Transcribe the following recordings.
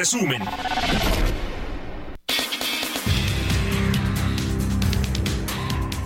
Resumen.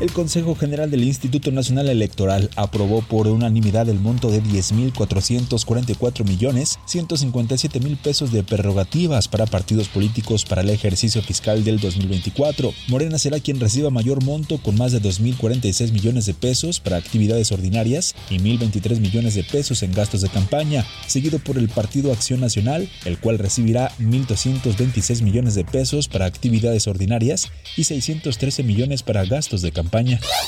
El Consejo General del Instituto Nacional Electoral aprobó por unanimidad el monto de 10.444 millones 157 mil pesos de prerrogativas para partidos políticos para el ejercicio fiscal del 2024. Morena será quien reciba mayor monto con más de 2.046 millones de pesos para actividades ordinarias y 1.023 millones de pesos en gastos de campaña, seguido por el Partido Acción Nacional, el cual recibirá 1.226 millones de pesos para actividades ordinarias y 613 millones para gastos de campaña.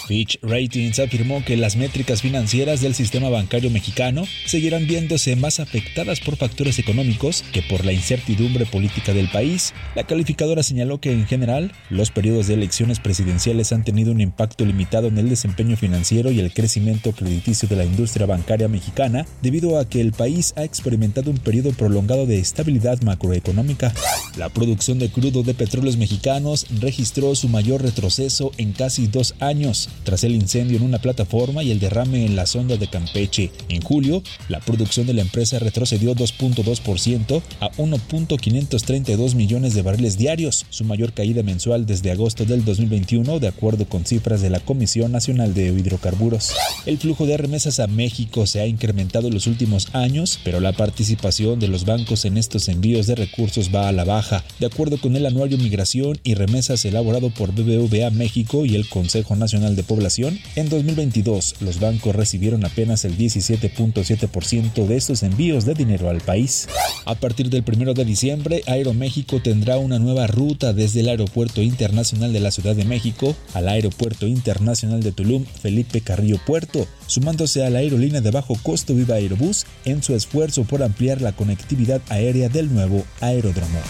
Fitch Ratings afirmó que las métricas financieras del sistema bancario mexicano seguirán viéndose más afectadas por factores económicos que por la incertidumbre política del país. La calificadora señaló que en general los periodos de elecciones presidenciales han tenido un impacto limitado en el desempeño financiero y el crecimiento crediticio de la industria bancaria mexicana debido a que el país ha experimentado un periodo prolongado de estabilidad macroeconómica. La producción de crudo de petróleos mexicanos registró su mayor retroceso en casi dos años, tras el incendio en una plataforma y el derrame en la sonda de Campeche. En julio, la producción de la empresa retrocedió 2.2% a 1.532 millones de barriles diarios, su mayor caída mensual desde agosto del 2021, de acuerdo con cifras de la Comisión Nacional de Hidrocarburos. El flujo de remesas a México se ha incrementado en los últimos años, pero la participación de los bancos en estos envíos de recursos va a la baja, de acuerdo con el anuario Migración y Remesas elaborado por BBVA México y el Consejo Nacional de Población. En 2022, los bancos recibieron apenas el 17.7% de estos envíos de dinero al país. A partir del 1 de diciembre, Aeroméxico tendrá una nueva ruta desde el Aeropuerto Internacional de la Ciudad de México al Aeropuerto Internacional de Tulum Felipe Carrillo Puerto, sumándose a la aerolínea de bajo costo Viva Aerobús en su esfuerzo por ampliar la conectividad aérea del nuevo aeródromo.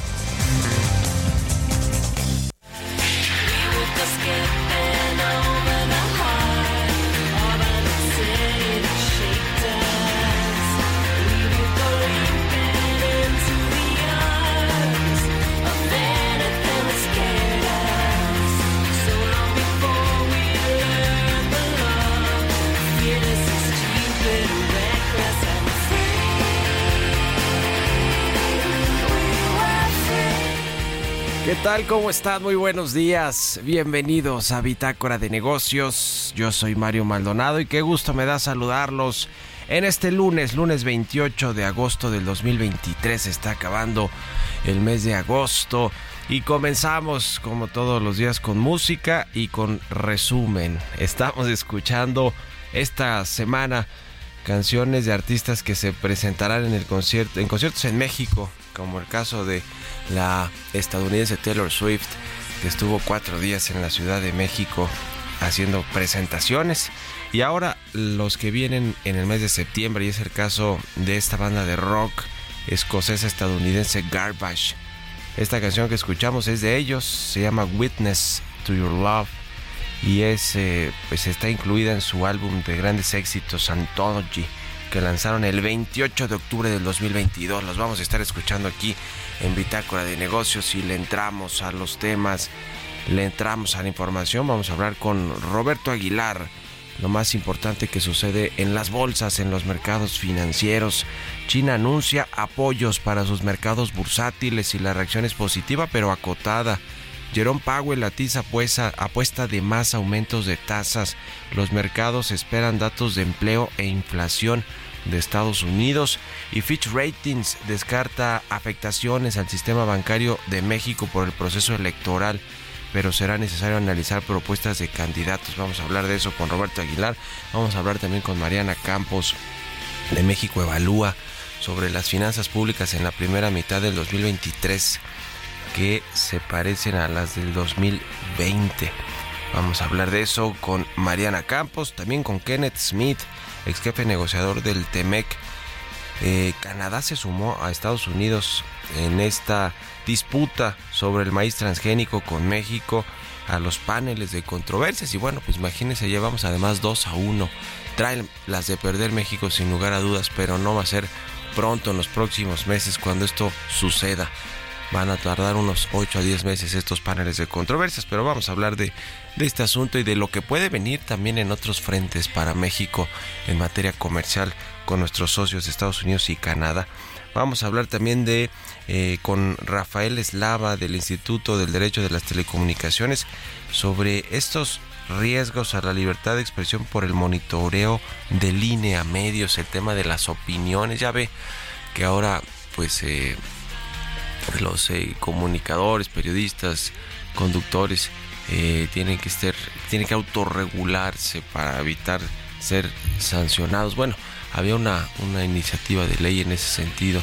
¿Qué tal? ¿Cómo están? Muy buenos días. Bienvenidos a Bitácora de Negocios. Yo soy Mario Maldonado y qué gusto me da saludarlos en este lunes, lunes 28 de agosto del 2023. Está acabando el mes de agosto y comenzamos como todos los días con música y con resumen. Estamos escuchando esta semana canciones de artistas que se presentarán en el concierto en conciertos en México, como el caso de la estadounidense Taylor Swift, que estuvo cuatro días en la Ciudad de México haciendo presentaciones. Y ahora los que vienen en el mes de septiembre, y es el caso de esta banda de rock escocesa estadounidense Garbage. Esta canción que escuchamos es de ellos, se llama Witness to Your Love y es, eh, pues está incluida en su álbum de grandes éxitos Anthology que lanzaron el 28 de octubre del 2022. Los vamos a estar escuchando aquí en Bitácora de Negocios y le entramos a los temas, le entramos a la información. Vamos a hablar con Roberto Aguilar. Lo más importante que sucede en las bolsas, en los mercados financieros. China anuncia apoyos para sus mercados bursátiles y la reacción es positiva pero acotada. Jerome Powell atiza apuesta, apuesta de más aumentos de tasas. Los mercados esperan datos de empleo e inflación de Estados Unidos y Fitch Ratings descarta afectaciones al sistema bancario de México por el proceso electoral, pero será necesario analizar propuestas de candidatos. Vamos a hablar de eso con Roberto Aguilar, vamos a hablar también con Mariana Campos de México Evalúa sobre las finanzas públicas en la primera mitad del 2023 que se parecen a las del 2020. Vamos a hablar de eso con Mariana Campos, también con Kenneth Smith, ex jefe negociador del TEMEC. Eh, Canadá se sumó a Estados Unidos en esta disputa sobre el maíz transgénico con México a los paneles de controversias y bueno pues imagínense llevamos además 2 a 1 traen las de perder México sin lugar a dudas pero no va a ser pronto en los próximos meses cuando esto suceda van a tardar unos 8 a 10 meses estos paneles de controversias, pero vamos a hablar de, este asunto y de lo que puede venir también en otros frentes para México en materia comercial con nuestros socios de Estados Unidos y Canadá. Vamos a hablar también de eh, con Rafael Eslava del Instituto del Derecho de las Telecomunicaciones sobre estos riesgos a la libertad de expresión por el monitoreo de línea medios, el tema de las opiniones. Ya ve que ahora pues eh, los eh, comunicadores, periodistas, conductores eh, tienen que ser, tienen que autorregularse para evitar ser sancionados. Bueno, había una, una iniciativa de ley en ese sentido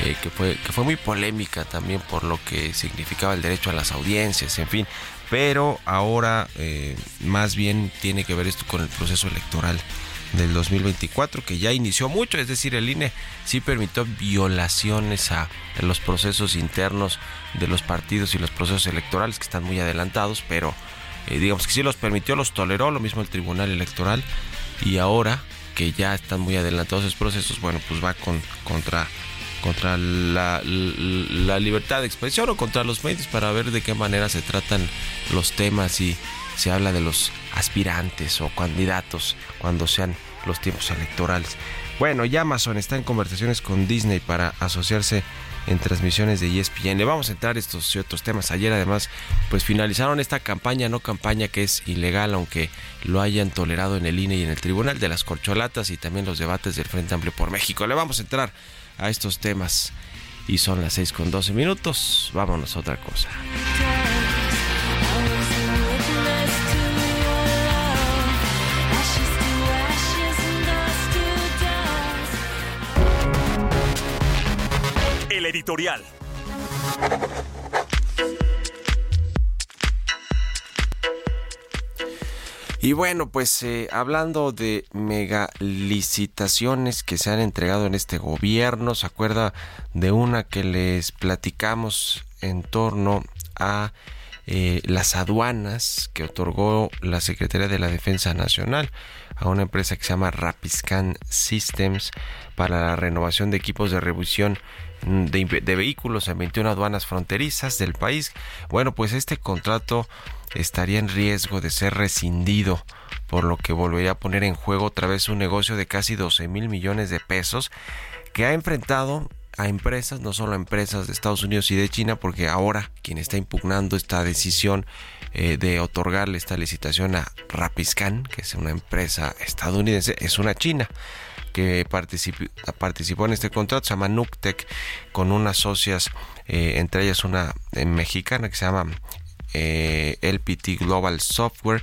eh, que, fue, que fue muy polémica también por lo que significaba el derecho a las audiencias, en fin. Pero ahora más bien tiene que ver esto con el proceso electoral del 2024 que ya inició mucho, es decir, el INE sí permitió violaciones a los procesos internos de los partidos y los procesos electorales que están muy adelantados, pero eh, digamos que sí los permitió, los toleró, lo mismo el Tribunal Electoral y ahora que ya están muy adelantados esos procesos, bueno, pues va con, contra contra la, la libertad de expresión o contra los medios para ver de qué manera se tratan los temas y se habla de los aspirantes o candidatos cuando sean los tiempos electorales. Bueno, ya Amazon está en conversaciones con Disney para asociarse en transmisiones de ESPN. Le vamos a entrar estos y otros temas. Ayer además pues finalizaron esta campaña, no campaña que es ilegal, aunque lo hayan tolerado en el INE y en el Tribunal de las Corcholatas y también los debates del Frente Amplio por México. Le vamos a entrar a estos temas y son las 6 con 12 minutos. Vámonos a otra cosa. El editorial. Y bueno, pues eh, hablando de mega licitaciones que se han entregado en este gobierno, ¿se acuerda de una que les platicamos en torno a eh, las aduanas que otorgó la Secretaría de la Defensa Nacional a una empresa que se llama Rapiscan Systems para la renovación de equipos de revisión de, vehículos en 21 aduanas fronterizas del país? Bueno, pues este contrato estaría en riesgo de ser rescindido, por lo que volvería a poner en juego otra vez un negocio de casi 12 mil millones de pesos que ha enfrentado a empresas, no solo a empresas de Estados Unidos y de China, porque ahora quien está impugnando esta decisión eh, de otorgarle esta licitación a Rapiscan, que es una empresa estadounidense, es una china que participó, en este contrato, se llama Nuctec, con unas socias, eh, entre ellas una eh, mexicana que se llama eh, LPT Global Software.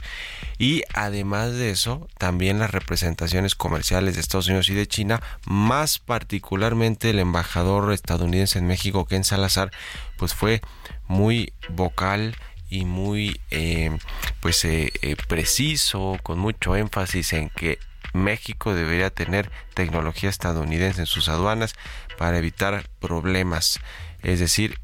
Y además de eso también las representaciones comerciales de Estados Unidos y de China más particularmente el embajador estadounidense en México Ken Salazar pues fue muy vocal y muy pues preciso con mucho énfasis en que México debería tener tecnología estadounidense en sus aduanas para evitar problemas es decir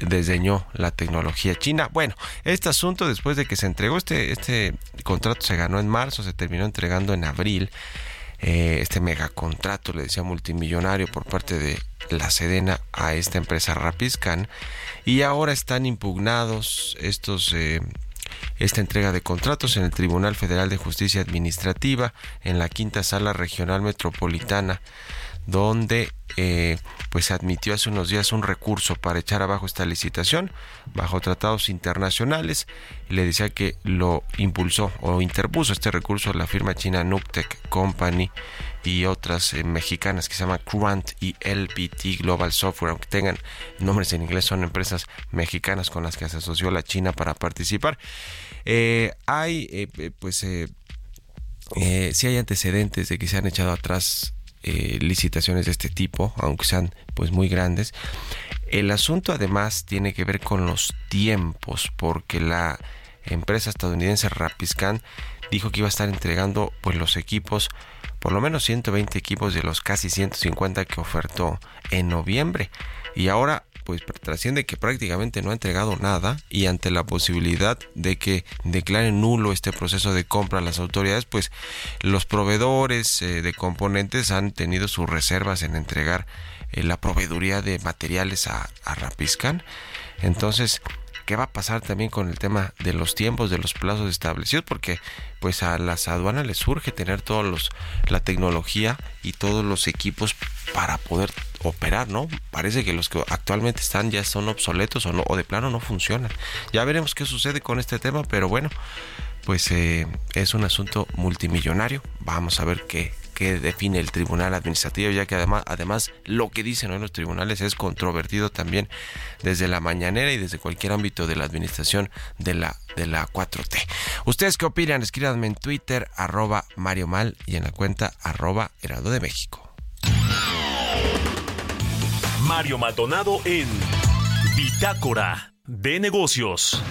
desdeñó la tecnología china. Bueno, este asunto después de que se entregó este, este contrato se ganó en marzo, se terminó entregando en abril. Eh, este megacontrato, le decía multimillonario por parte de la Sedena a esta empresa Rapiscan y ahora están impugnados estos eh, esta entrega de contratos en el Tribunal Federal de Justicia Administrativa en la quinta sala regional metropolitana donde eh, pues admitió hace unos días un recurso para echar abajo esta licitación bajo tratados internacionales. Le decía que lo impulsó o interpuso este recurso la firma china Nuctec Company y otras eh, mexicanas que se llaman Quant y LPT Global Software, aunque tengan nombres en inglés, son empresas mexicanas con las que se asoció la China para participar. Eh, hay, pues, si hay antecedentes de que se han echado atrás eh, licitaciones de este tipo, aunque sean pues muy grandes. El asunto además tiene que ver con los tiempos, porque la empresa estadounidense Rapiscan dijo que iba a estar entregando pues los equipos, por lo menos 120 equipos de los casi 150 que ofertó en noviembre. Y ahora pues trasciende que prácticamente no ha entregado nada y ante la posibilidad de que declaren nulo este proceso de compra a las autoridades, pues los proveedores eh, de componentes han tenido sus reservas en entregar eh, la proveeduría de materiales a, a Rapiscan. Entonces, qué va a pasar también con el tema de los tiempos, de los plazos establecidos, porque pues a las aduanas les surge tener todos los la tecnología y todos los equipos para poder operar, ¿no? Parece que los que actualmente están ya son obsoletos o no o de plano no funcionan. Ya veremos qué sucede con este tema, pero bueno, pues eh, es un asunto multimillonario. Vamos a ver qué, que define el tribunal administrativo, ya que además, además lo que dicen hoy los tribunales es controvertido también desde la mañanera y desde cualquier ámbito de la administración de la, de la 4T. ¿Ustedes qué opinan? Escríbanme en Twitter, arroba Mario Mal y en la cuenta arroba Heraldo de México. Mario Maldonado en Bitácora de Negocios.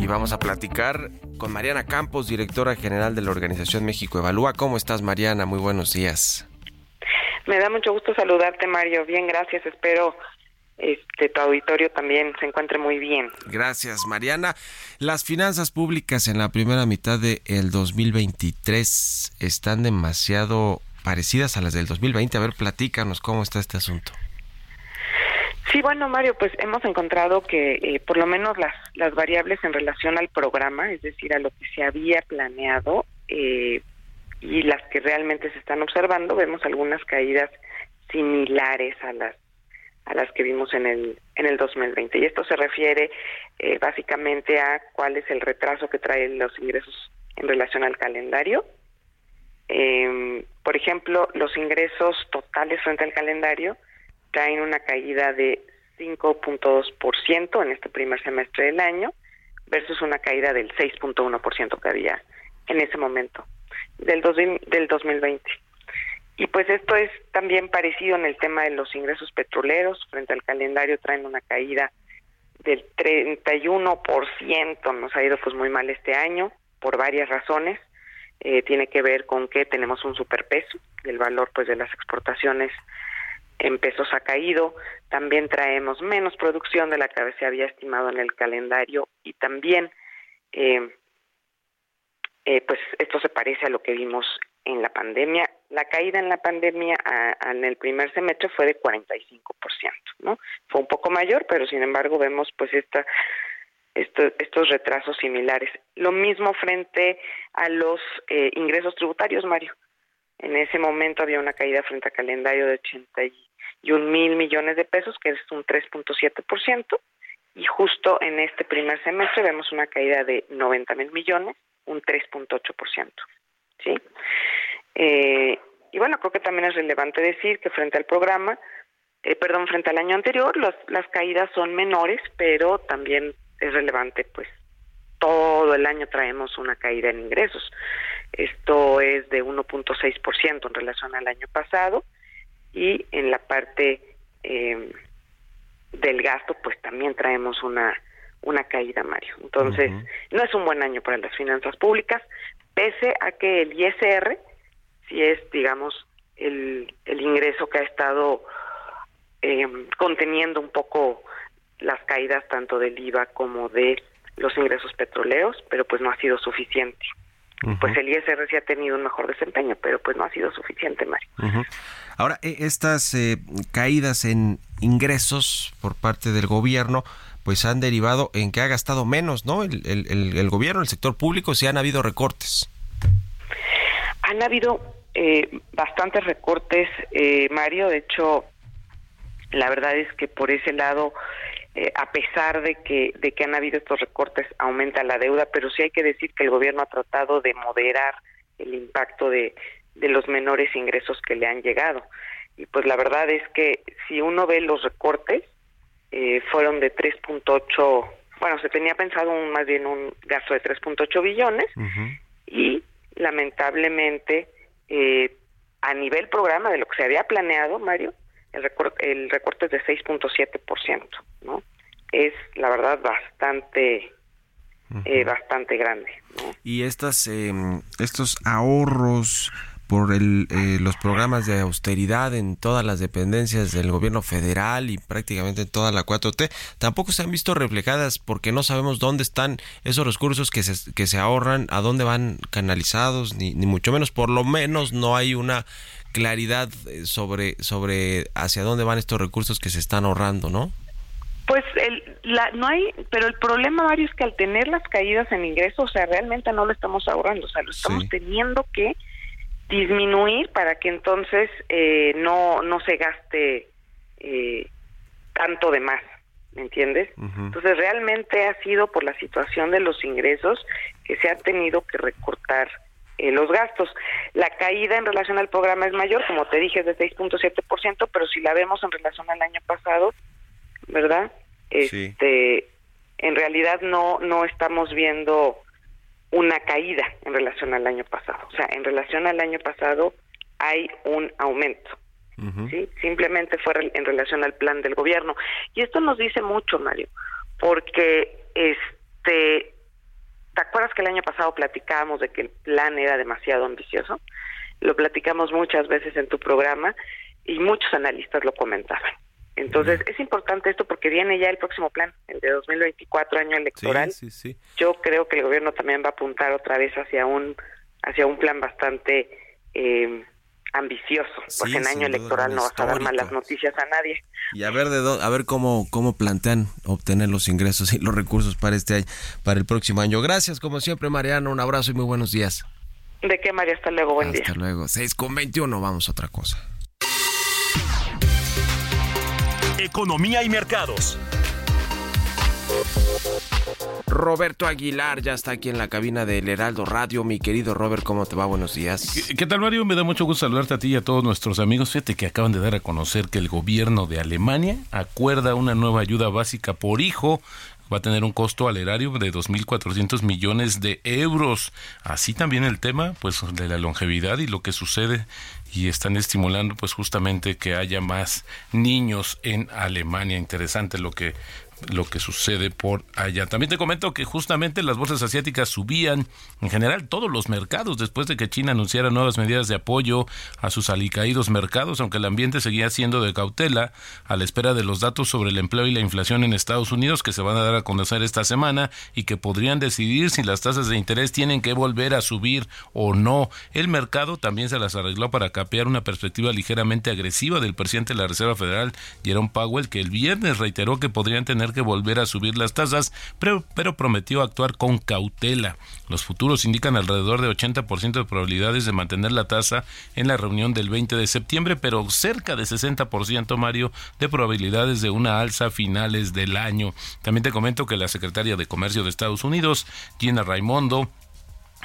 Y vamos a platicar con Mariana Campos, directora general de la Organización México Evalúa. ¿Cómo estás, Mariana? Muy buenos días. Me da mucho gusto saludarte, Mario. Bien, gracias. Espero este tu auditorio también se encuentre muy bien. Gracias, Mariana. Las finanzas públicas en la primera mitad del el 2023 están demasiado parecidas a las del 2020. A ver, platícanos cómo está este asunto. Sí, bueno, Mario, pues hemos encontrado que eh, por lo menos las, las variables en relación al programa, es decir, a lo que se había planeado eh, y las que realmente se están observando, vemos algunas caídas similares a las a las que vimos en el en el 2020 y esto se refiere eh, básicamente a cuál es el retraso que traen los ingresos en relación al calendario. Eh, por ejemplo, los ingresos totales frente al calendario traen una caída de 5.2% en este primer semestre del año versus una caída del 6.1% que había en ese momento del, del 2020. Y pues esto es también parecido en el tema de los ingresos petroleros. Frente al calendario traen una caída del 31%. Nos ha ido pues muy mal este año por varias razones. Eh, tiene que ver con que tenemos un superpeso. El valor pues de las exportaciones en pesos ha caído, también traemos menos producción de la que se había estimado en el calendario y también eh, eh, pues esto se parece a lo que vimos en la pandemia. La caída en la pandemia en el primer semestre fue de 45%, ¿no? Fue un poco mayor, pero sin embargo vemos pues esta estos retrasos similares. Lo mismo frente a los eh, ingresos tributarios, Mario. En ese momento había una caída frente al calendario de 80 y un mil millones de pesos, que es un 3.7%, y justo en este primer semestre vemos una caída de 90 mil millones, un 3.8%. ¿sí? Eh, y bueno, creo que también es relevante decir que frente al programa, eh, perdón, frente al año anterior, las caídas son menores, pero también es relevante, pues todo el año traemos una caída en ingresos. Esto es de 1.6% en relación al año pasado y en la parte eh, del gasto pues también traemos una una caída Mario. Entonces no es un buen año para las finanzas públicas pese a que el ISR si es digamos el, el ingreso que ha estado eh, conteniendo un poco las caídas tanto del IVA como de los ingresos petroleros pero pues no ha sido suficiente pues el ISR sí ha tenido un mejor desempeño, pero pues no ha sido suficiente, Mario. Ahora, e, estas eh, caídas en ingresos por parte del gobierno, pues han derivado en que ha gastado menos, ¿no? El, el, gobierno, el sector público, sí han habido recortes. Han habido eh, bastantes recortes, eh, Mario. De hecho, la verdad es que por ese lado eh, a pesar de que, de que han habido estos recortes, aumenta la deuda, pero sí hay que decir que el gobierno ha tratado de moderar el impacto de, de los menores ingresos que le han llegado. Y pues la verdad es que si uno ve los recortes, eh, fueron de 3.8, bueno, se tenía pensado un, más bien un gasto de 3.8 billones y lamentablemente eh, a nivel programa de lo que se había planeado, Mario, el recorte, el recorte es de 6.7%, ¿no? Es la verdad bastante eh, bastante grande. Y estas em, estos ahorros por el, eh, los programas de austeridad en todas las dependencias del gobierno federal y prácticamente en toda la 4T, tampoco se han visto reflejadas porque no sabemos dónde están esos recursos que se, que se ahorran, a dónde van canalizados, ni, ni mucho menos, por lo menos no hay una claridad eh, sobre, sobre hacia dónde van estos recursos que se están ahorrando, ¿no? Pues el, la, no hay, pero el problema, Mario, es que al tener las caídas en ingresos, o sea, realmente no lo estamos ahorrando, o sea, lo estamos teniendo que disminuir para que entonces eh, no, no se gaste eh, tanto de más, ¿me entiendes? Entonces realmente ha sido por la situación de los ingresos que se ha tenido que recortar eh, los gastos. La caída en relación al programa es mayor, como te dije, es de 6.7%, pero si la vemos en relación al año pasado, ¿verdad? Este, en realidad no no estamos viendo una caída en relación al año pasado. O sea, en relación al año pasado hay un aumento. ¿sí? Simplemente fue en relación al plan del gobierno. Y esto nos dice mucho, Mario, porque este ¿Te acuerdas que el año pasado platicábamos de que el plan era demasiado ambicioso? Lo platicamos muchas veces en tu programa y muchos analistas lo comentaban. Entonces, es importante esto porque viene ya el próximo plan, el de 2024, año electoral. Yo creo que el gobierno también va a apuntar otra vez hacia un hacia un plan bastante eh, ambicioso, pues en año electoral no vas a dar malas noticias a nadie. Y a ver de a ver cómo cómo plantean obtener los ingresos y los recursos para este año, para el próximo año. Gracias como siempre, Mariano, un abrazo y muy buenos días. ¿De qué, María? Hasta luego, buen día. Hasta luego. 6 con 21, vamos a otra cosa. Economía y mercados. Roberto Aguilar ya está aquí en la cabina del Heraldo Radio. Mi querido Robert, ¿cómo te va? Buenos días. ¿Qué, tal, Mario? Me da mucho gusto saludarte a ti y a todos nuestros amigos. Fíjate que acaban de dar a conocer que el gobierno de Alemania acuerda una nueva ayuda básica por hijo va a tener un costo al erario de 2.400 millones de euros. Así también el tema pues de la longevidad y lo que sucede y están estimulando pues justamente que haya más niños en Alemania. Interesante lo que lo que sucede por allá. También te comento que justamente las bolsas asiáticas subían en general todos los mercados después de que China anunciara nuevas medidas de apoyo a sus alicaídos mercados, aunque el ambiente seguía siendo de cautela a la espera de los datos sobre el empleo y la inflación en Estados Unidos que se van a dar a conocer esta semana y que podrían decidir si las tasas de interés tienen que volver a subir o no. El mercado también se las arregló para capear una perspectiva ligeramente agresiva del presidente de la Reserva Federal, Jerome Powell, que el viernes reiteró que podrían tener que volver a subir las tasas, pero, pero prometió actuar con cautela. Los futuros indican alrededor de 80% de probabilidades de mantener la tasa en la reunión del 20 de septiembre, pero cerca de 60%, Mario, de probabilidades de una alza a finales del año. También te comento que la secretaria de Comercio de Estados Unidos, Gina Raimondo,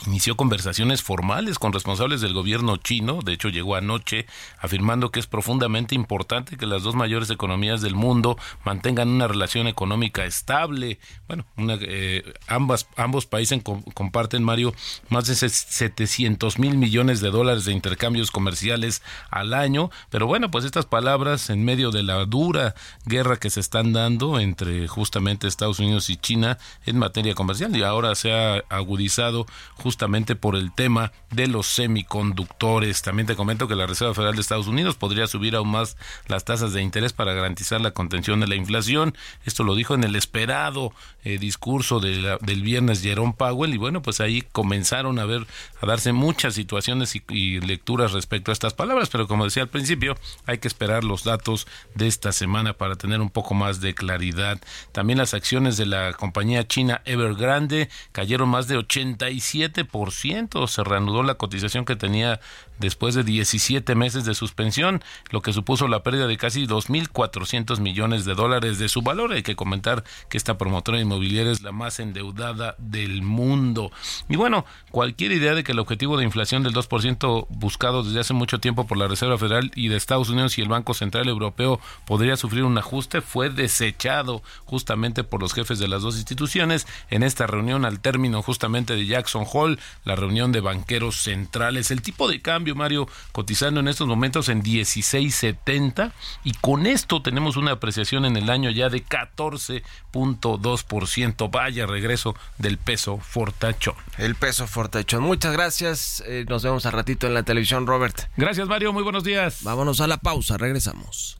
inició conversaciones formales con responsables del gobierno chino, de hecho llegó anoche afirmando que es profundamente importante que las dos mayores economías del mundo mantengan una relación económica estable. Bueno, eh, ambas, ambos países comparten, Mario, más de 700 mil millones de dólares de intercambios comerciales al año, pero bueno, pues estas palabras en medio de la dura guerra que se están dando entre justamente Estados Unidos y China en materia comercial y ahora se ha agudizado justamente por el tema de los semiconductores. También te comento que la Reserva Federal de Estados Unidos podría subir aún más las tasas de interés para garantizar la contención de la inflación. Esto lo dijo en el esperado eh, discurso del viernes Jerome Powell y bueno, pues ahí comenzaron a ver a darse muchas situaciones y, lecturas respecto a estas palabras, pero como decía al principio, hay que esperar los datos de esta semana para tener un poco más de claridad. También las acciones de la compañía china Evergrande cayeron más de 87 ciento Se reanudó la cotización que tenía después de 17 meses de suspensión, lo que supuso la pérdida de casi 2.400 millones de dólares de su valor. Hay que comentar que esta promotora inmobiliaria es la más endeudada del mundo. Y bueno, cualquier idea de que el objetivo de inflación del 2% buscado desde hace mucho tiempo por la Reserva Federal y de Estados Unidos y el Banco Central Europeo podría sufrir un ajuste fue desechado justamente por los jefes de las dos instituciones en esta reunión al término justamente de Jackson Hole, la reunión de banqueros centrales. El tipo de cambio Mario, cotizando en estos momentos en 16.70 y con esto tenemos una apreciación en el año ya de 14.2%. Vaya regreso del peso fortachón. El peso fortachón. Muchas gracias. Eh, nos vemos al ratito en la televisión, Robert. Gracias, Mario. Muy buenos días. Vámonos a la pausa. Regresamos.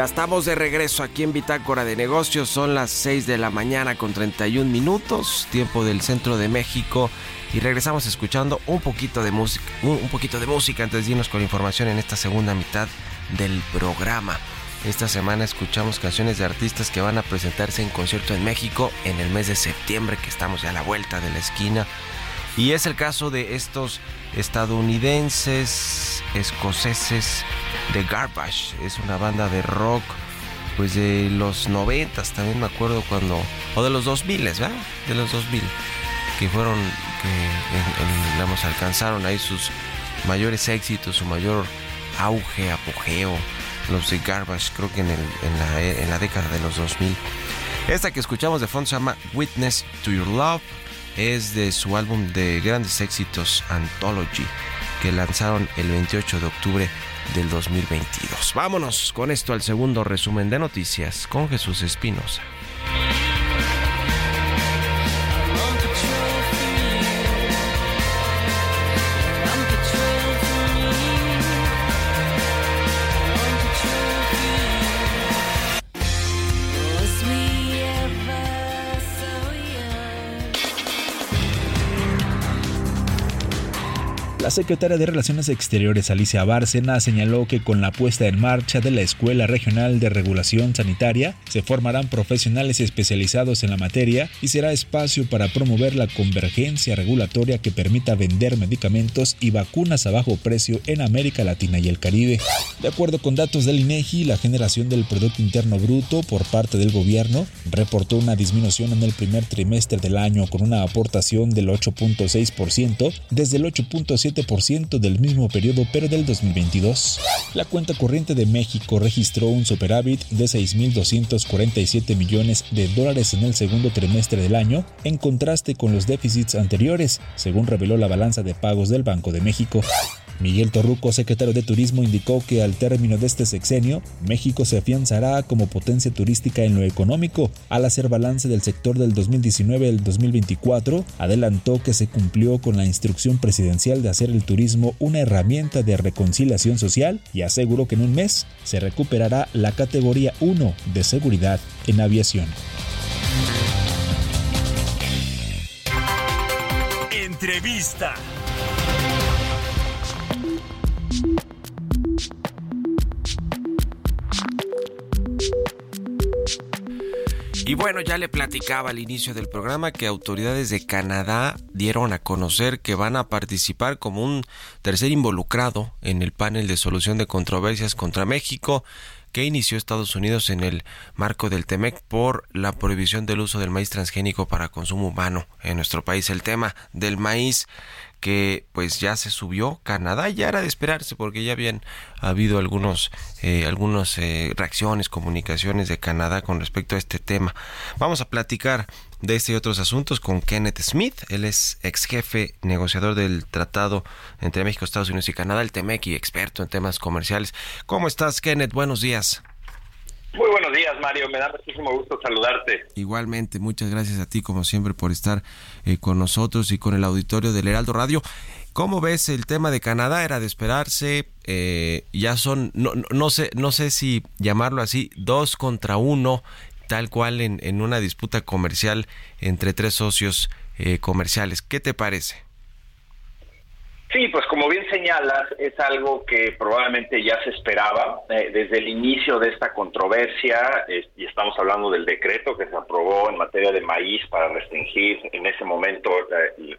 Ya estamos de regreso aquí en Bitácora de Negocios. Son las 6 de la mañana con 31 minutos, tiempo del centro de México. Y regresamos escuchando un poquito de música, un poquito de música antes de irnos con información en esta segunda mitad del programa. Esta semana escuchamos canciones de artistas que van a presentarse en concierto en México en el mes de septiembre, que estamos ya a la vuelta de la esquina. Y es el caso de estos estadounidenses, escoceses de Garbage. Es una banda de rock pues de los noventas también me acuerdo cuando o de los 2000 ¿verdad? de los 2000 que fueron que digamos, alcanzaron ahí sus mayores éxitos su mayor auge apogeo los de Garbage creo que en, en, la, en la década de los 2000 esta que escuchamos de fondo se llama Witness to Your Love es de su álbum de grandes éxitos Anthology que lanzaron el 28 de octubre del 2022. Vámonos con esto al segundo resumen de noticias con Jesús Espinosa. La secretaria de Relaciones Exteriores Alicia Bárcena señaló que con la puesta en marcha de la Escuela Regional de Regulación Sanitaria se formarán profesionales especializados en la materia y será espacio para promover la convergencia regulatoria que permita vender medicamentos y vacunas a bajo precio en América Latina y el Caribe. De acuerdo con datos del INEGI, la generación del Producto Interno Bruto por parte del gobierno reportó una disminución en el primer trimestre del año con una aportación del 8.6% desde el 8.7% del mismo periodo pero del 2022. La cuenta corriente de México registró un superávit de 6.247 millones de dólares en el segundo trimestre del año, en contraste con los déficits anteriores, según reveló la balanza de pagos del Banco de México. Miguel Torruco, secretario de Turismo, indicó que al término de este sexenio, México se afianzará como potencia turística en lo económico. Al hacer balance del sector del 2019 al 2024, adelantó que se cumplió con la instrucción presidencial de hacer el turismo una herramienta de reconciliación social y aseguró que en un mes se recuperará la categoría 1 de seguridad en aviación. Entrevista. Y bueno, ya le platicaba al inicio del programa que autoridades de Canadá dieron a conocer que van a participar como un tercer involucrado en el panel de solución de controversias contra México que inició Estados Unidos en el marco del TEMEC por la prohibición del uso del maíz transgénico para consumo humano en nuestro país. El tema del maíz que pues ya se subió Canadá. Ya era de esperarse porque ya habían habido algunos eh, algunas eh, reacciones comunicaciones de Canadá con respecto a este tema. Vamos a platicar de este y otros asuntos con Kenneth Smith. Él es ex jefe negociador del tratado entre México Estados Unidos y Canadá el TEMEC y experto en temas comerciales. Cómo estás Kenneth buenos días muy buenos días, Mario. Me da muchísimo gusto saludarte. Igualmente, muchas gracias a ti, como siempre, por estar eh, con nosotros y con el auditorio del Heraldo Radio. ¿Cómo ves el tema de Canadá? Era de esperarse. Eh, ya son, no, no, sé, no sé si llamarlo así, dos contra uno, tal cual en, en una disputa comercial entre tres socios eh, comerciales. ¿Qué te parece? Sí, pues como bien señalas, es algo que probablemente ya se esperaba eh, desde el inicio de esta controversia, y estamos hablando del decreto que se aprobó en materia de maíz para restringir en ese momento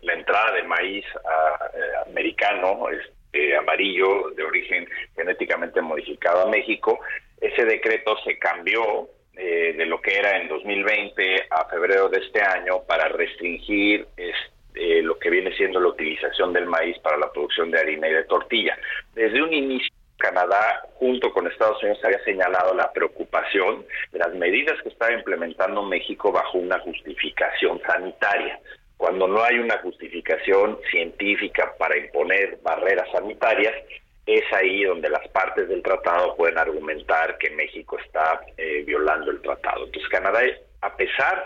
la, entrada de maíz eh, americano, este, amarillo, de origen genéticamente modificado a México. Ese decreto se cambió eh, de lo que era en 2020 a febrero de este año para restringir este, eh, lo que viene siendo la utilización del maíz para la producción de harina y de tortilla. Desde un inicio, Canadá, junto con Estados Unidos, había señalado la preocupación de las medidas que estaba implementando México bajo una justificación sanitaria. Cuando no hay una justificación científica para imponer barreras sanitarias, es ahí donde las partes del tratado pueden argumentar que México está eh, violando el tratado. Entonces, Canadá, a pesar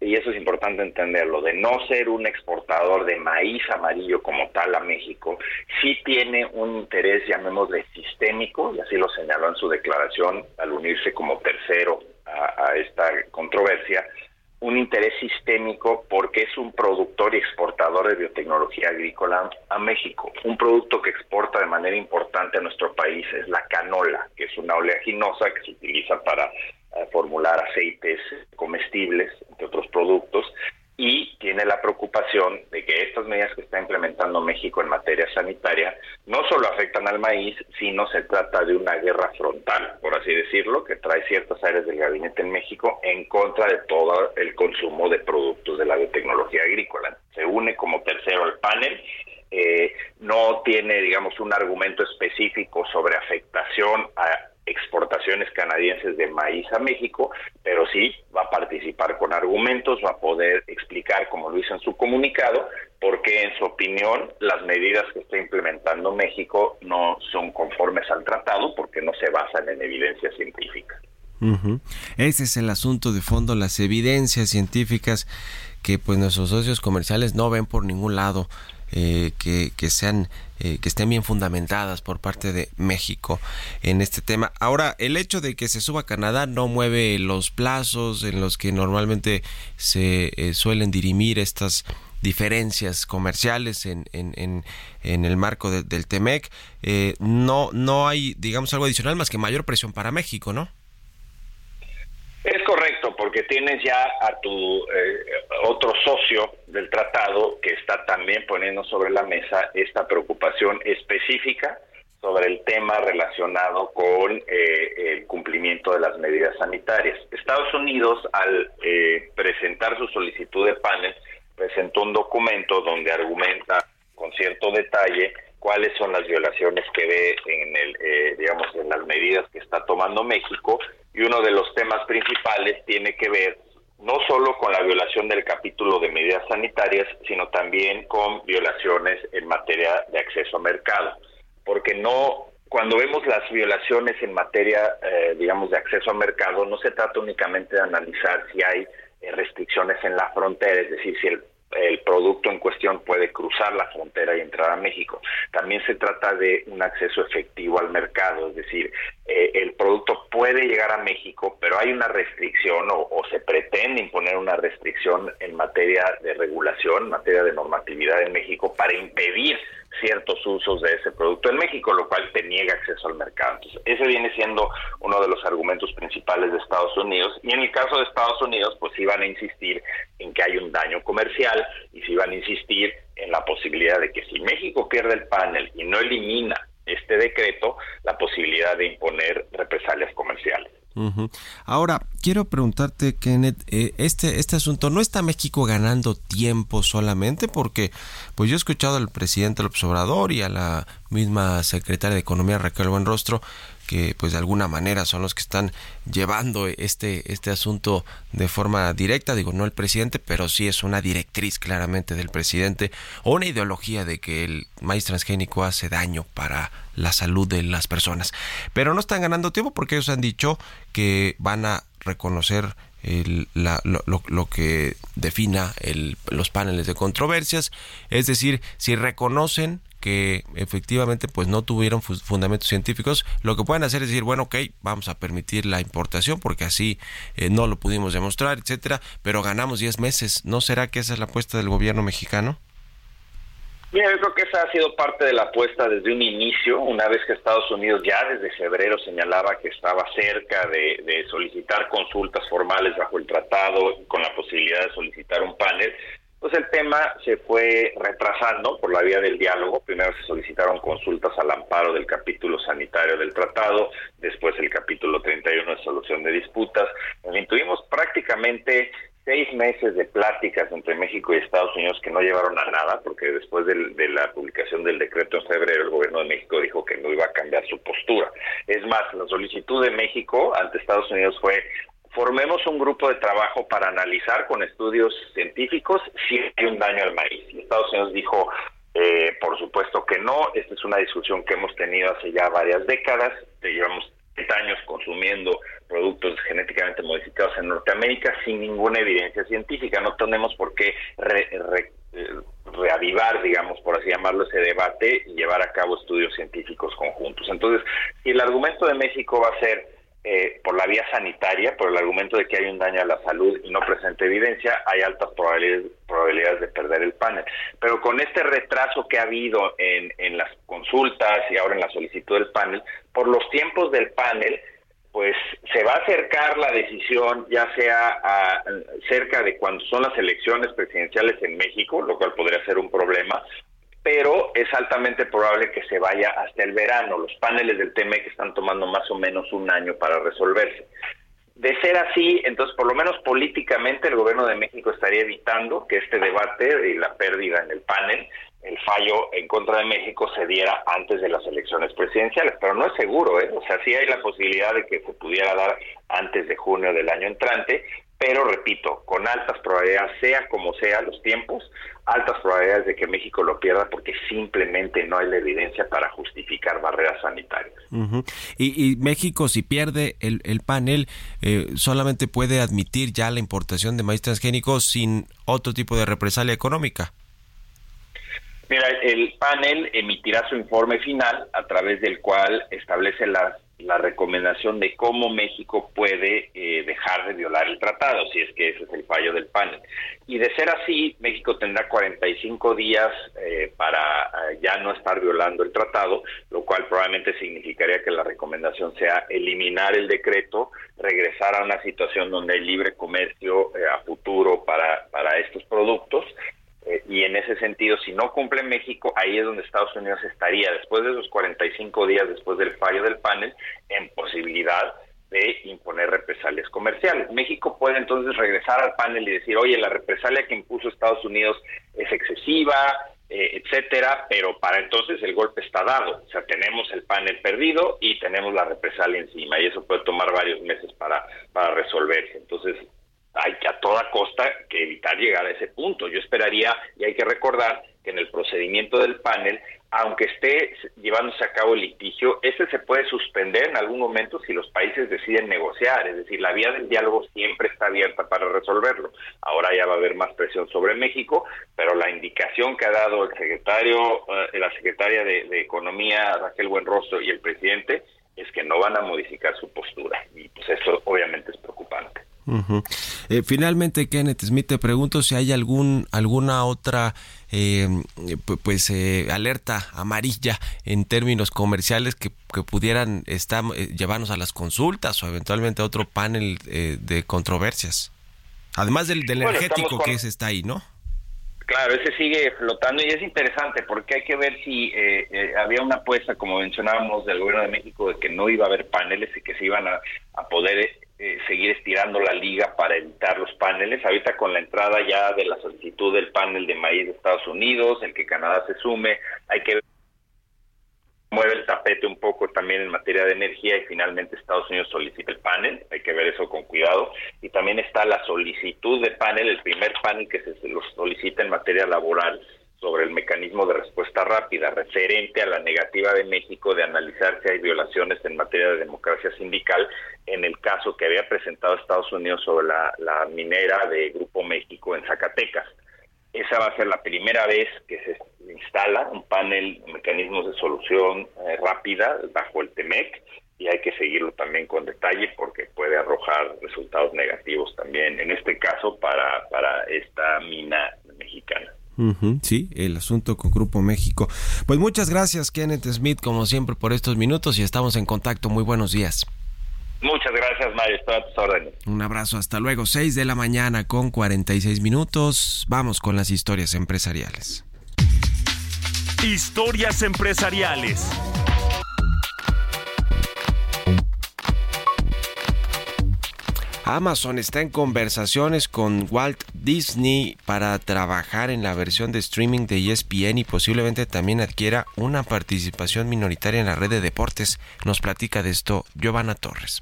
y eso es importante entenderlo, de no ser un exportador de maíz amarillo como tal a México, sí tiene un interés, llamémosle sistémico, y así lo señaló en su declaración al unirse como tercero a, esta controversia, un interés sistémico porque es un productor y exportador de biotecnología agrícola a México. Un producto que exporta de manera importante a nuestro país es la canola, que es una oleaginosa que se utiliza para formular aceites comestibles, entre otros productos, y tiene la preocupación de que estas medidas que está implementando México en materia sanitaria no solo afectan al maíz, sino se trata de una guerra frontal, por así decirlo, que trae ciertas áreas del gabinete en México en contra de todo el consumo de productos de la biotecnología agrícola. Se une como tercero al panel eh, no tiene, digamos, un argumento específico sobre afectación a exportaciones canadienses de maíz a México, pero sí va a participar argumentos, va a poder explicar, como lo hizo en su comunicado, por qué, en su opinión, las medidas que está implementando México no son conformes al tratado porque no se basan en evidencia científica. Ese es el asunto de fondo, las evidencias científicas que pues nuestros socios comerciales no ven por ningún lado. Eh, que, que, sean eh, que estén bien fundamentadas por parte de México en este tema. Ahora, el hecho de que se suba a Canadá no mueve los plazos en los que normalmente se eh, suelen dirimir estas diferencias comerciales en, en, en, el marco del TEMEC. no, no hay, digamos, algo adicional más que mayor presión para México, ¿no? Porque tienes ya a tu eh, otro socio del tratado que está también poniendo sobre la mesa esta preocupación específica sobre el tema relacionado con eh, el cumplimiento de las medidas sanitarias. Estados Unidos, al eh, presentar su solicitud de panel, presentó un documento donde argumenta con cierto detalle cuáles son las violaciones que ve en el, digamos, en las medidas que está tomando México y uno de los temas principales tiene que ver no solo con la violación del capítulo de medidas sanitarias, sino también con violaciones en materia de acceso a mercado, porque no cuando vemos las violaciones en materia, eh, digamos, de acceso a mercado, no se trata únicamente de analizar si hay eh, restricciones en la frontera, es decir, si el el producto en cuestión puede cruzar la frontera y entrar a México. También se trata de un acceso efectivo al mercado, es decir, eh, el producto puede llegar a México, pero hay una restricción o, se pretende imponer una restricción en materia de regulación, en materia de normatividad en México para impedir ciertos usos de ese producto en México, lo cual te niega acceso al mercado. Entonces, ese viene siendo uno de los argumentos principales de Estados Unidos. Y en el caso de Estados Unidos, pues iban a insistir en que hay un daño comercial y se iban a insistir en la posibilidad de que si México pierde el panel y no elimina este decreto, la posibilidad de imponer represalias comerciales. Ahora, quiero preguntarte, Kenneth, eh, este, este asunto, ¿no está México ganando tiempo solamente? Porque pues yo he escuchado al presidente López Obrador y a la misma secretaria de Economía, Raquel Buenrostro, que pues de alguna manera son los que están llevando este, este asunto de forma directa, digo, no el presidente, pero sí es una directriz claramente del presidente o una ideología de que el maíz transgénico hace daño para la salud de las personas. Pero no están ganando tiempo porque ellos han dicho que van a reconocer lo, que defina los paneles de controversias, es decir, si reconocen que efectivamente pues no tuvieron fundamentos científicos, lo que pueden hacer es decir, bueno, ok, vamos a permitir la importación porque así eh, no lo pudimos demostrar, etcétera, pero ganamos 10 meses. ¿No será que esa es la apuesta del gobierno mexicano? Mira, yo creo que esa ha sido parte de la apuesta desde un inicio, una vez que Estados Unidos ya desde febrero señalaba que estaba cerca de, solicitar consultas formales bajo el tratado con la posibilidad de solicitar un panel, pues el tema se fue retrasando por la vía del diálogo. Primero se solicitaron consultas al amparo del capítulo sanitario del tratado, después el capítulo 31 de solución de disputas. En tuvimos prácticamente seis meses de pláticas entre México y Estados Unidos que no llevaron a nada, porque después de, la publicación del decreto en febrero, el gobierno de México dijo que no iba a cambiar su postura. Es más, la solicitud de México ante Estados Unidos fue formemos un grupo de trabajo para analizar con estudios científicos si hay un daño al maíz. Y Estados Unidos dijo, eh, por supuesto que no, esta es una discusión que hemos tenido hace ya varias décadas, llevamos años consumiendo productos genéticamente modificados en Norteamérica sin ninguna evidencia científica. No tenemos por qué eh, reavivar, digamos, por así llamarlo, ese debate y llevar a cabo estudios científicos conjuntos. Entonces, si el argumento de México va a ser eh, por la vía sanitaria, por el argumento de que hay un daño a la salud y no presenta evidencia, hay altas probabilidades, de perder el panel. Pero con este retraso que ha habido en, en las consultas y ahora en la solicitud del panel, por los tiempos del panel, pues se va a acercar la decisión ya sea cerca de cuando son las elecciones presidenciales en México, lo cual podría ser un problema, pero es altamente probable que se vaya hasta el verano. Los paneles del TME que están tomando más o menos un año para resolverse. De ser así, entonces por lo menos políticamente el gobierno de México estaría evitando que este debate y la pérdida en el panel, el fallo en contra de México se diera antes de las elecciones presidenciales, pero no es seguro, ¿eh? O sea, sí hay la posibilidad de que se pudiera dar antes de junio del año entrante, pero repito, con altas probabilidades, sea como sea los tiempos, altas probabilidades de que México lo pierda porque simplemente no hay la evidencia para justificar barreras sanitarias. y, México, si pierde el, panel, eh, solamente puede admitir ya la importación de maíz transgénico sin otro tipo de represalia económica. Mira, el panel emitirá su informe final a través del cual establece las la recomendación de cómo México puede eh, dejar de violar el tratado, si es que ese es el fallo del panel. Y de ser así, México tendrá 45 días eh, para eh, ya no estar violando el tratado, lo cual probablemente significaría que la recomendación sea eliminar el decreto, regresar a una situación donde hay libre comercio a futuro para, para estos productos eh, ese sentido, si no cumple México, ahí es donde Estados Unidos estaría, después de esos 45 días después del fallo del panel, en posibilidad de imponer represalias comerciales. México puede entonces regresar al panel y decir, oye, la represalia que impuso Estados Unidos es excesiva, eh, etcétera, pero para entonces el golpe está dado. O sea, tenemos el panel perdido y tenemos la represalia encima, y eso puede tomar varios meses para, para resolverse. Entonces, hay que a toda costa que evitar llegar a ese punto. Yo esperaría, y hay que recordar que en el procedimiento del panel, aunque esté llevándose a cabo el litigio, ese se puede suspender en algún momento si los países deciden negociar, es decir, la vía del diálogo siempre está abierta para resolverlo. Ahora ya va a haber más presión sobre México, pero la indicación que ha dado el secretario, eh, la secretaria de, de Economía, Raquel Buenrostro, y el presidente, es que no van a modificar su postura, y pues eso obviamente es preocupante. Eh, finalmente, Kenneth Smith, te pregunto si hay algún alguna otra eh, pues eh, alerta amarilla en términos comerciales que, pudieran estar llevarnos a las consultas o eventualmente a otro panel de controversias. Además del, energético que ese está ahí, ¿no? Claro, ese sigue flotando y es interesante porque hay que ver si había una apuesta, como mencionábamos, del gobierno de México de que no iba a haber paneles y que se iban a, a poder eh, seguir estirando la liga para evitar los paneles. Ahorita con la entrada ya de la solicitud del panel de maíz de Estados Unidos, el que Canadá se sume, hay que mueve el tapete un poco también en materia de energía y finalmente Estados Unidos solicita el panel, hay que ver eso con cuidado. Y también está la solicitud de panel, el primer panel que se lo solicita en materia laboral sobre el mecanismo de respuesta rápida, referente a la negativa de México de analizar si hay violaciones en materia de democracia sindical, en el caso que había presentado Estados Unidos sobre la, minera de Grupo México en Zacatecas. Esa va a ser la primera vez que se instala un panel de mecanismos de solución eh, rápida bajo el TEMEC y hay que seguirlo también con detalle porque puede arrojar resultados negativos también, en este caso para, para esta mina mexicana. Sí, el asunto con Grupo México. Pues muchas gracias, Kenneth Smith, como siempre, por estos minutos y estamos en contacto. Muy buenos días. Muchas gracias, Mario. Estoy a tus órdenes. Un abrazo. Hasta luego. 6 de la mañana con 46 minutos. Vamos con las historias empresariales. Historias empresariales. Amazon está en conversaciones con Walt Disney para trabajar en la versión de streaming de ESPN y posiblemente también adquiera una participación minoritaria en la red de deportes. Nos platica de esto Giovanna Torres.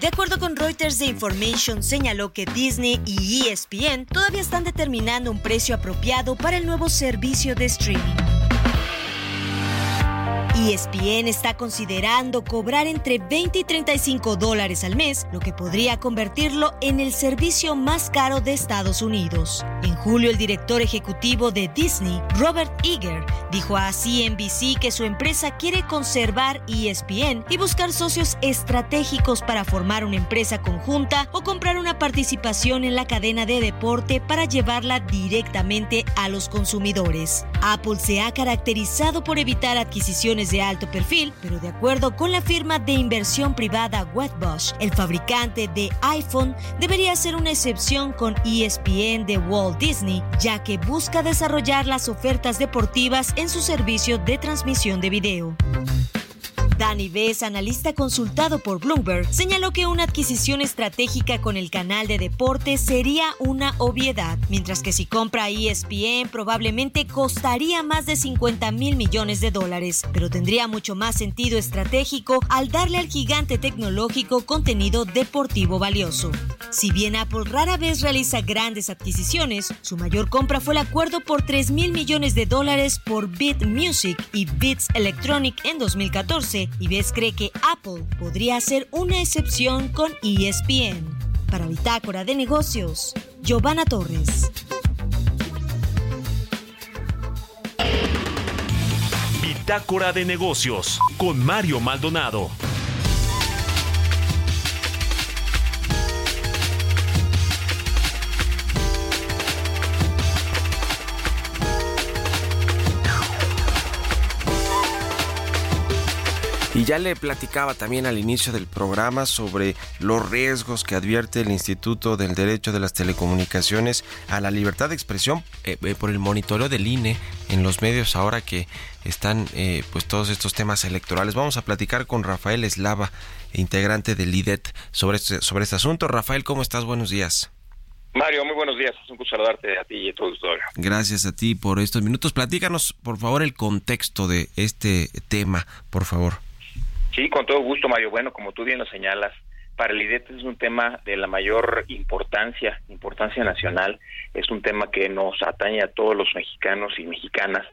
De acuerdo con Reuters, The Information señaló que Disney y ESPN todavía están determinando un precio apropiado para el nuevo servicio de streaming. ESPN está considerando cobrar entre 20 y 35 dólares al mes, lo que podría convertirlo en el servicio más caro de Estados Unidos. En julio, el director ejecutivo de Disney, Robert Eager, dijo a CNBC que su empresa quiere conservar ESPN y buscar socios estratégicos para formar una empresa conjunta o comprar una participación en la cadena de deporte para llevarla directamente a los consumidores. Apple se ha caracterizado por evitar adquisiciones de alto perfil, pero de acuerdo con la firma de inversión privada Wedbush, el fabricante de iPhone debería ser una excepción con ESPN de Walt Disney, ya que busca desarrollar las ofertas deportivas en su servicio de transmisión de video. Danny Bess, analista consultado por Bloomberg, señaló que una adquisición estratégica con el canal de deporte sería una obviedad, mientras que si compra ESPN probablemente costaría más de 50 mil millones de dólares, pero tendría mucho más sentido estratégico al darle al gigante tecnológico contenido deportivo valioso. Si bien Apple rara vez realiza grandes adquisiciones, su mayor compra fue el acuerdo por 3 mil millones de dólares por Beat Music y Beats Electronic en 2014 Bess cree que Apple podría hacer una excepción con ESPN. Para Bitácora de Negocios, Giovanna Torres. Bitácora de Negocios con Mario Maldonado. Y ya le platicaba también al inicio del programa sobre los riesgos que advierte el Instituto del Derecho de las Telecomunicaciones a la libertad de expresión eh, eh, por el monitoreo del INE en los medios ahora que están eh, pues todos estos temas electorales. Vamos a platicar con Rafael Eslava, integrante del IDET, sobre este, sobre este asunto. Rafael, ¿cómo estás? Buenos días. Mario, muy buenos días. Es un gusto saludarte a ti y a todo el Gracias a ti por estos minutos. Platícanos, por favor, el contexto de este tema, por favor. Sí, con todo gusto, Mario. Bueno, como tú bien lo señalas, para el IDET es un tema de la mayor importancia, importancia nacional. Es un tema que nos atañe a todos los mexicanos y mexicanas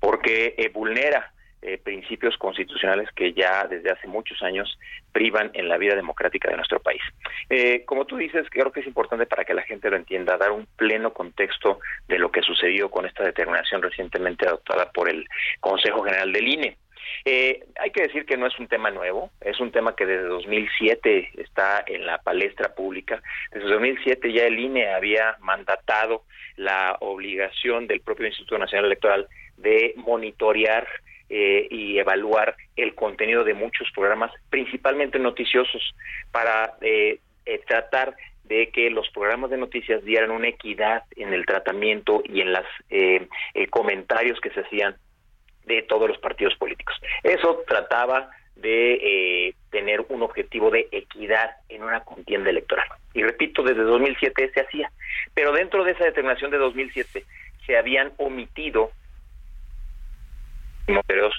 porque eh, vulnera eh, principios constitucionales que ya desde hace muchos años privan en la vida democrática de nuestro país. Eh, como tú dices, creo que es importante para que la gente lo entienda, dar un pleno contexto de lo que sucedió con esta determinación recientemente adoptada por el Consejo General del INE. Eh, hay que decir que no es un tema nuevo, es un tema que desde 2007 está en la palestra pública. Desde 2007 ya el INE había mandatado la obligación del propio Instituto Nacional Electoral de monitorear eh, y evaluar el contenido de muchos programas, principalmente noticiosos, para eh, tratar de que los programas de noticias dieran una equidad en el tratamiento y en los comentarios que se hacían de todos los partidos políticos. Eso trataba de eh, tener un objetivo de equidad en una contienda electoral. Y repito, desde 2007 se hacía. Pero dentro de esa determinación de 2007 se habían omitido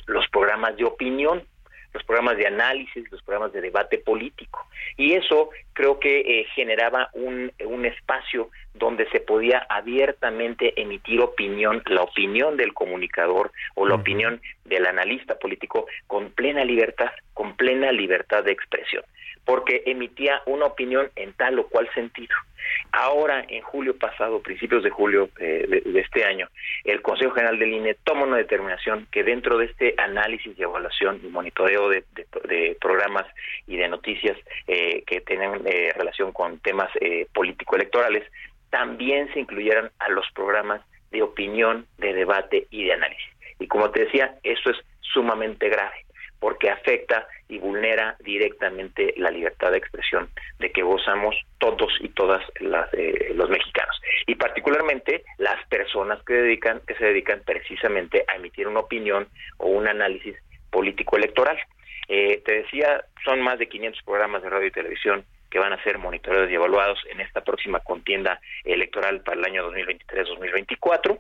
los programas de opinión los programas de análisis, los programas de debate político. Y eso creo que eh, generaba un, un espacio donde se podía abiertamente emitir opinión, la opinión del comunicador o la opinión del analista político con plena libertad, con plena libertad de expresión porque emitía una opinión en tal o cual sentido. Ahora, en julio pasado, principios de julio eh, de, este año, el Consejo General del INE toma una determinación que dentro de este análisis y evaluación y monitoreo de, programas y de noticias eh, que tienen eh, relación con temas político-electorales, también se incluyeran a los programas de opinión, de debate y de análisis. Y como te decía, eso es sumamente grave porque afecta y vulnera directamente la libertad de expresión de que gozamos todos y todas las, eh, los mexicanos y particularmente las personas que dedican que se dedican precisamente a emitir una opinión o un análisis político electoral. Eh, te decía, son más de 500 programas de radio y televisión que van a ser monitoreados y evaluados en esta próxima contienda electoral para el año 2023-2024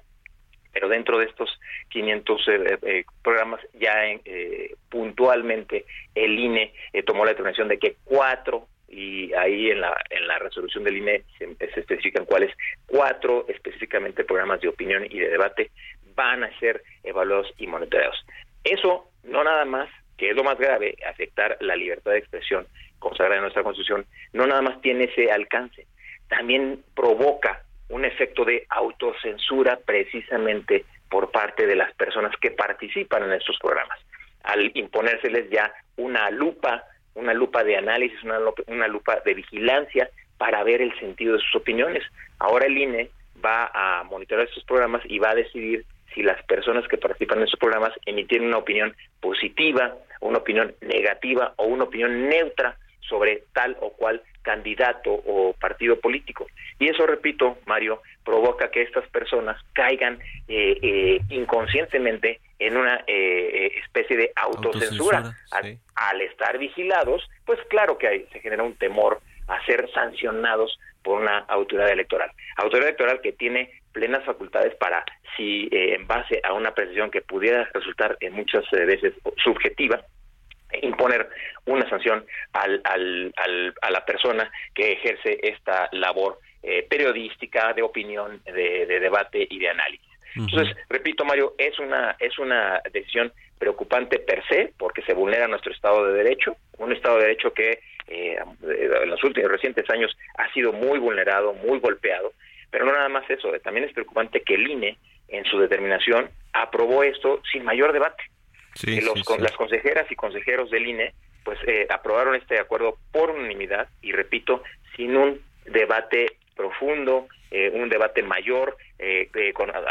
pero dentro de estos 500 eh, eh, programas ya eh, puntualmente el INE tomó la determinación de que cuatro y ahí en la en la resolución del INE se, se, especifican cuáles cuatro específicamente programas de opinión y de debate van a ser evaluados y monitoreados. Eso no nada más que es lo más grave, afectar la libertad de expresión consagrada en nuestra Constitución, no nada más tiene ese alcance, también provoca un efecto de autocensura precisamente por parte de las personas que participan en estos programas, al imponérseles ya una lupa, una lupa de análisis, una lupa, una lupa de vigilancia para ver el sentido de sus opiniones. Ahora el INE va a monitorear estos programas y va a decidir si las personas que participan en estos programas emiten una opinión positiva, una opinión negativa o una opinión neutra sobre tal o cual candidato o partido político. Y eso, repito, Mario, provoca que estas personas caigan eh, eh, inconscientemente en una eh, especie de autocensura. al, estar vigilados, pues claro que hay, se genera un temor a ser sancionados por una autoridad electoral. Autoridad electoral que tiene plenas facultades para, si en base a una precisión que pudiera resultar en muchas veces subjetiva, imponer una sanción al, al, a la persona que ejerce esta labor eh, periodística, de opinión, de, debate y de análisis. Entonces, repito, Mario, es una, es una decisión preocupante per se, porque se vulnera nuestro Estado de Derecho, un Estado de Derecho que eh, en los últimos recientes años ha sido muy vulnerado, muy golpeado, pero no nada más eso, también es preocupante que el INE, en su determinación, aprobó esto sin mayor debate los, Las consejeras y consejeros del INE pues eh, aprobaron este acuerdo por unanimidad y repito, sin un debate profundo, eh, un debate mayor, eh,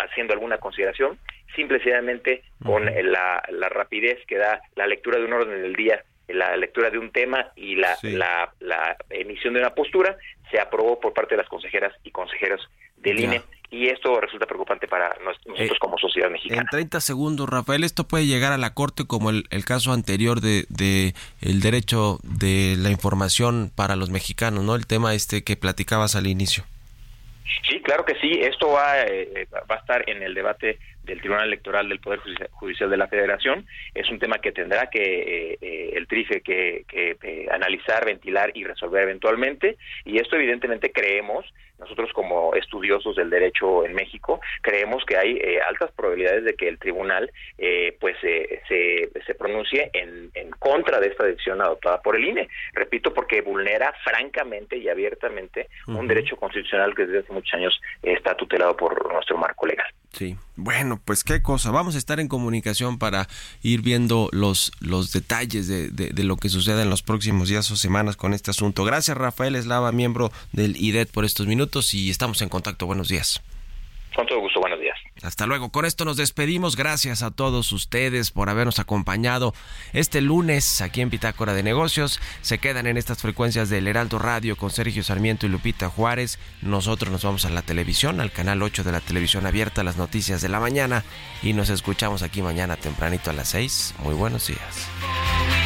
haciendo alguna consideración, simplemente con la, la rapidez que da la lectura de un orden del día la lectura de un tema y la, la, la, emisión de una postura se aprobó por parte de las consejeras y consejeros del INE y esto resulta preocupante para nosotros eh, como sociedad mexicana. En 30 segundos, Rafael, esto puede llegar a la Corte como el, el caso anterior de, de, el derecho de la información para los mexicanos, ¿no? El tema este que platicabas al inicio. Sí, claro que sí. Esto va, eh, va a estar en el debate del Tribunal Electoral del Poder Judicial de la Federación. Es un tema que tendrá que eh, eh, el TRIFE que, que analizar, ventilar y resolver eventualmente. Y esto evidentemente creemos nosotros como estudiosos del derecho en México creemos que hay eh, altas probabilidades de que el tribunal eh, pues se, se pronuncie en, en contra de esta decisión adoptada por el INE. Repito, porque vulnera francamente y abiertamente un derecho constitucional que desde hace muchos años está tutelado por nuestro marco legal. Sí, bueno, pues qué cosa. Vamos a estar en comunicación para ir viendo los, los detalles de, de, lo que suceda en los próximos días o semanas con este asunto. Gracias, Rafael Eslava, miembro del IDET, por estos minutos y estamos en contacto. Buenos días. Con todo gusto, buenos días. Hasta luego. Con esto nos despedimos. Gracias a todos ustedes por habernos acompañado este lunes aquí en Pitácora de Negocios. Se quedan en estas frecuencias del Heraldo Radio con Sergio Sarmiento y Lupita Juárez. Nosotros nos vamos a la televisión, al canal 8 de la televisión abierta, las noticias de la mañana. Y nos escuchamos aquí mañana tempranito a las 6. Muy buenos días.